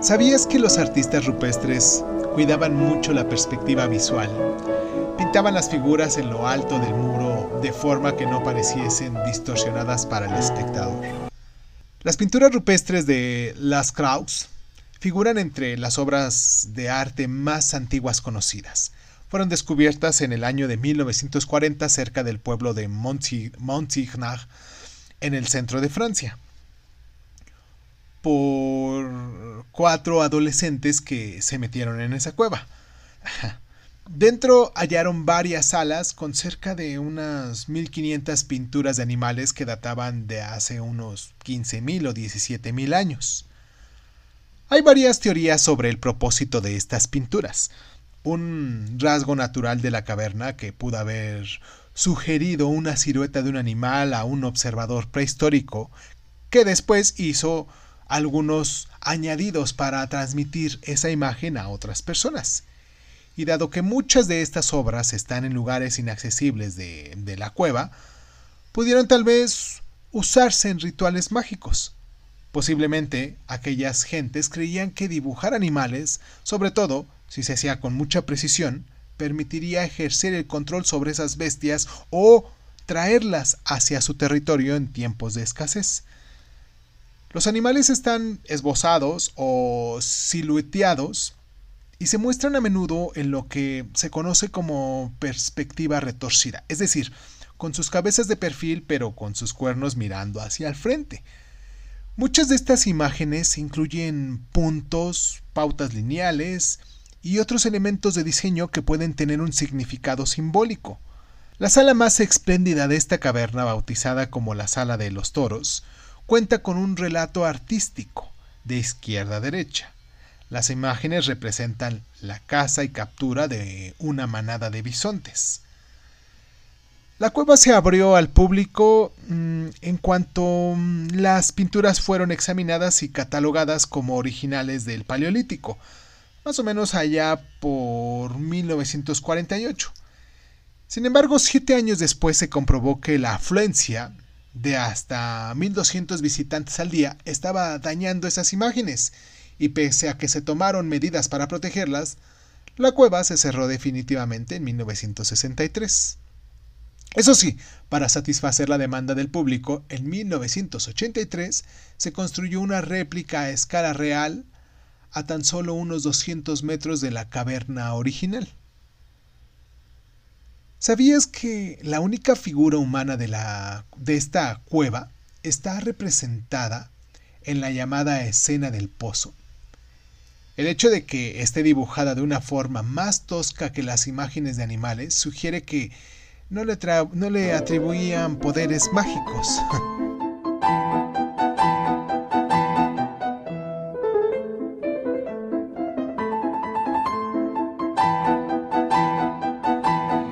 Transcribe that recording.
¿Sabías que los artistas rupestres cuidaban mucho la perspectiva visual? Pintaban las figuras en lo alto del muro de forma que no pareciesen distorsionadas para el espectador. Las pinturas rupestres de Las Kraus figuran entre las obras de arte más antiguas conocidas. Fueron descubiertas en el año de 1940 cerca del pueblo de Montsignag, en el centro de Francia por cuatro adolescentes que se metieron en esa cueva. Dentro hallaron varias salas con cerca de unas 1500 pinturas de animales que databan de hace unos 15.000 o 17.000 años. Hay varias teorías sobre el propósito de estas pinturas. Un rasgo natural de la caverna que pudo haber sugerido una silueta de un animal a un observador prehistórico que después hizo algunos añadidos para transmitir esa imagen a otras personas. Y dado que muchas de estas obras están en lugares inaccesibles de, la cueva, pudieron tal vez usarse en rituales mágicos. Posiblemente aquellas gentes creían que dibujar animales, sobre todo si se hacía con mucha precisión, permitiría ejercer el control sobre esas bestias o traerlas hacia su territorio en tiempos de escasez. Los animales están esbozados o silueteados y se muestran a menudo en lo que se conoce como perspectiva retorcida, es decir, con sus cabezas de perfil pero con sus cuernos mirando hacia el frente. Muchas de estas imágenes incluyen puntos, pautas lineales y otros elementos de diseño que pueden tener un significado simbólico. La sala más espléndida de esta caverna, bautizada como la Sala de los Toros, cuenta con un relato artístico de izquierda a derecha. Las imágenes representan la caza y captura de una manada de bisontes. La cueva se abrió al público mm, en cuanto mm, las pinturas fueron examinadas y catalogadas como originales del Paleolítico, más o menos allá por 1948. Sin embargo, siete años después se comprobó que la afluencia de hasta 1200 visitantes al día estaba dañando esas imágenes, y pese a que se tomaron medidas para protegerlas, la cueva se cerró definitivamente en 1963. Eso sí, para satisfacer la demanda del público, en 1983 se construyó una réplica a escala real a tan solo unos 200 metros de la caverna original. ¿Sabías que la única figura humana de, la, de esta cueva está representada en la llamada escena del pozo? El hecho de que esté dibujada de una forma más tosca que las imágenes de animales sugiere que no le, no le atribuían poderes mágicos.